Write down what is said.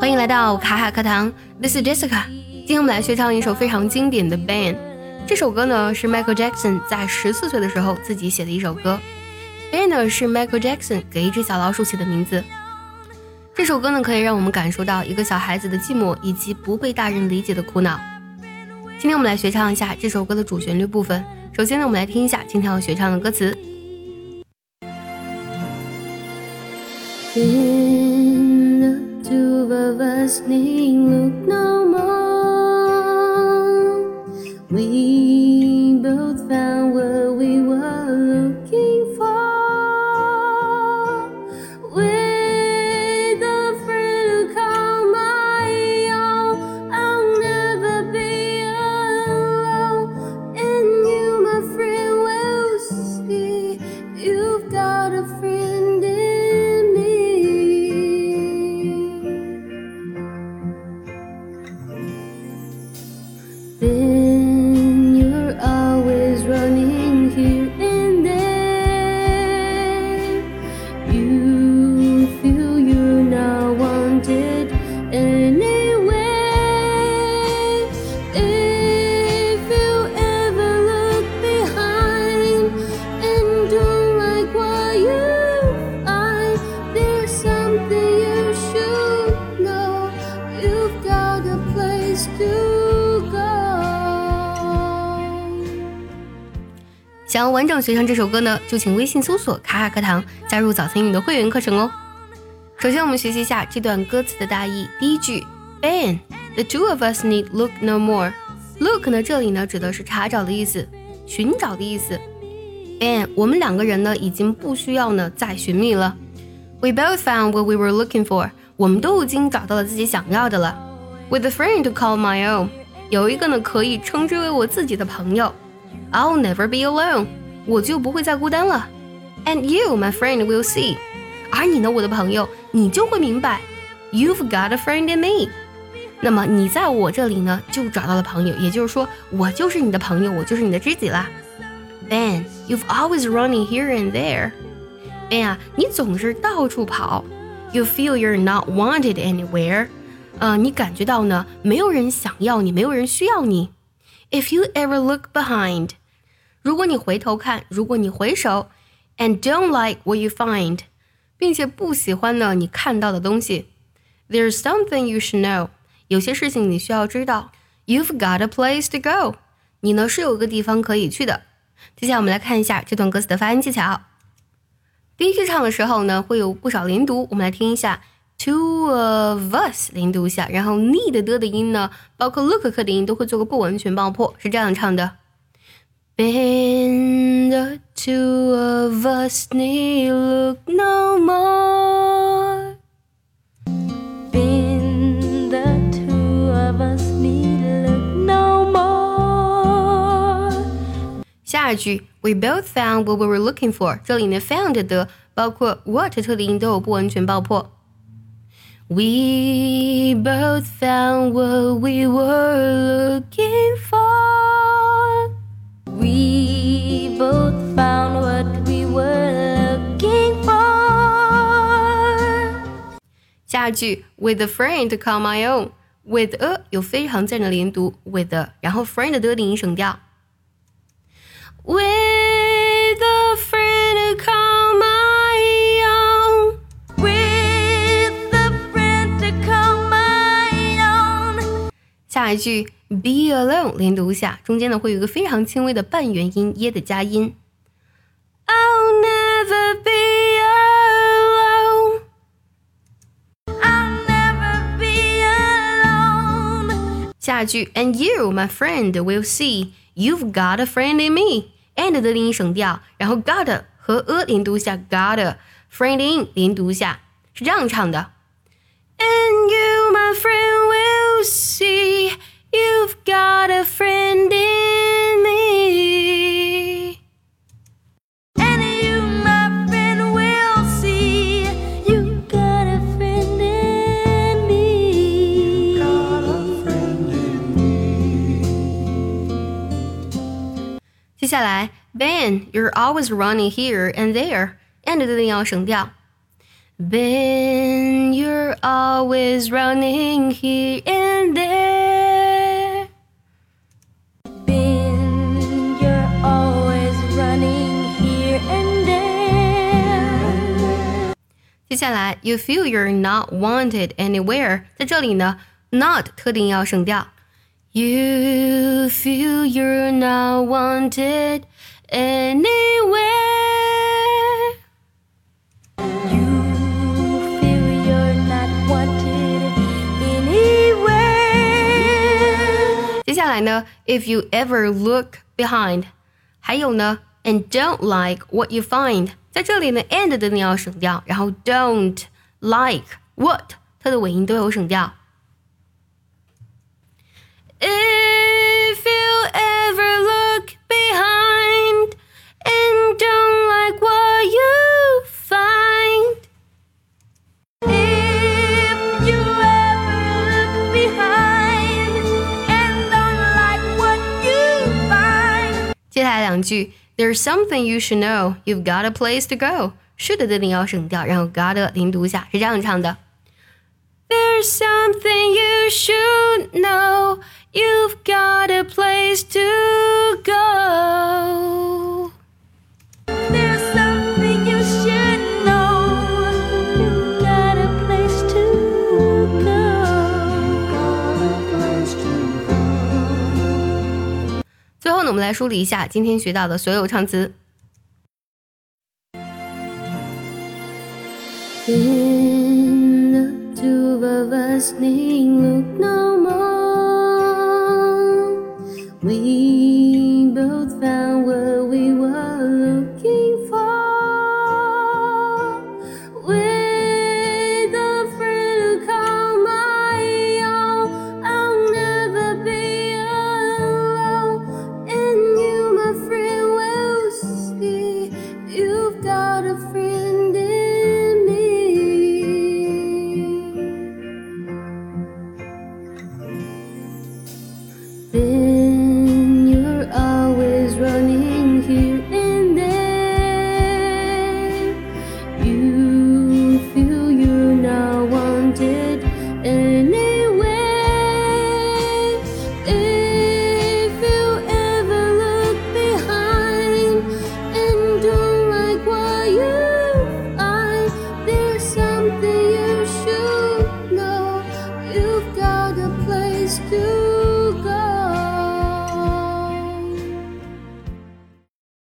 欢迎来到卡卡课堂，This is Jessica。今天我们来学唱一首非常经典的《Ban》。这首歌呢是 Michael Jackson 在十四岁的时候自己写的一首歌。Ban 呢是 Michael Jackson 给一只小老鼠起的名字。这首歌呢可以让我们感受到一个小孩子的寂寞以及不被大人理解的苦恼。今天我们来学唱一下这首歌的主旋律部分。首先呢，我们来听一下今天要学唱的歌词。Need look no more. 想要完整学唱这首歌呢，就请微信搜索“卡卡课堂”，加入早餐英语的会员课程哦。首先，我们学习一下这段歌词的大意。第一句，Ben，the two of us need look no more。Look 呢，这里呢指的是查找的意思，寻找的意思。Ben，我们两个人呢已经不需要呢再寻觅了。We both found what we were looking for。我们都已经找到了自己想要的了。With a friend to call my own，有一个呢可以称之为我自己的朋友。I'll never be alone，我就不会再孤单了。And you, my friend, will see，而你呢，我的朋友，你就会明白。You've got a friend in me，那么你在我这里呢，就找到了朋友，也就是说，我就是你的朋友，我就是你的知己啦。Ben, you've always running here and there。Ben 啊，你总是到处跑。You feel you're not wanted anywhere。呃，你感觉到呢，没有人想要你，没有人需要你。If you ever look behind， 如果你回头看，如果你回首，and don't like what you find，并且不喜欢呢你看到的东西，there's something you should know，有些事情你需要知道。You've got a place to go，你呢是有个地方可以去的。接下来我们来看一下这段歌词的发音技巧。第一句唱的时候呢，会有不少连读，我们来听一下。Two of us 连读一下，然后 need 的的音呢，包括 look 克的音都会做个不完全爆破，是这样唱的。Ben the two of us need look no more. Been the two of us need look no more. 下一句 We both found what we were looking for，这里呢 found 的包括 what 特的音都有不完全爆破。We both found what we were looking for. We both found what we were looking for. 下一句 With a friend to call my own。With a 有非常自然的连读，with a，然后 friend 的的音省掉。With a friend to call my own。 With a friend to call my own. 下一句 Be alone 连读一下，中间呢会有一个非常轻微的半元音耶的加音。I'll never be alone。I'll never be alone. 下一句 and you my friend will see you've got a friend in me。and 的音省掉，然后 got 和 a 连读一下，got a friend in 连读一下，是这样唱的。And you my friend will see you've got a friend in me。 And you, my friend, will see you got a friend in me. 接下来，Ben, you're always running here and there，and 的音要省掉。 Ben, you're always running here and there. 接下来，you feel you're not wanted anywhere，在这里呢，not 特定要省掉。You feel you're not wanted anywhere. You feel you're not wanted anywhere. 接下来呢，if you ever look behind，还有呢 ，and don't like what you find，在这里呢，and 的你要省掉，然后 don't like what 它的尾音都有省掉。If you ever look behind and don't like what you find. If you ever look behind and don't like what you find. 接下来两句 ，There's something you should know. You've got a place to go. should 的你要省掉，然后 got 零读一下，是这样唱的。There's something you should know. You've got a place to go. 我们来梳理一下今天学到的所有唱词。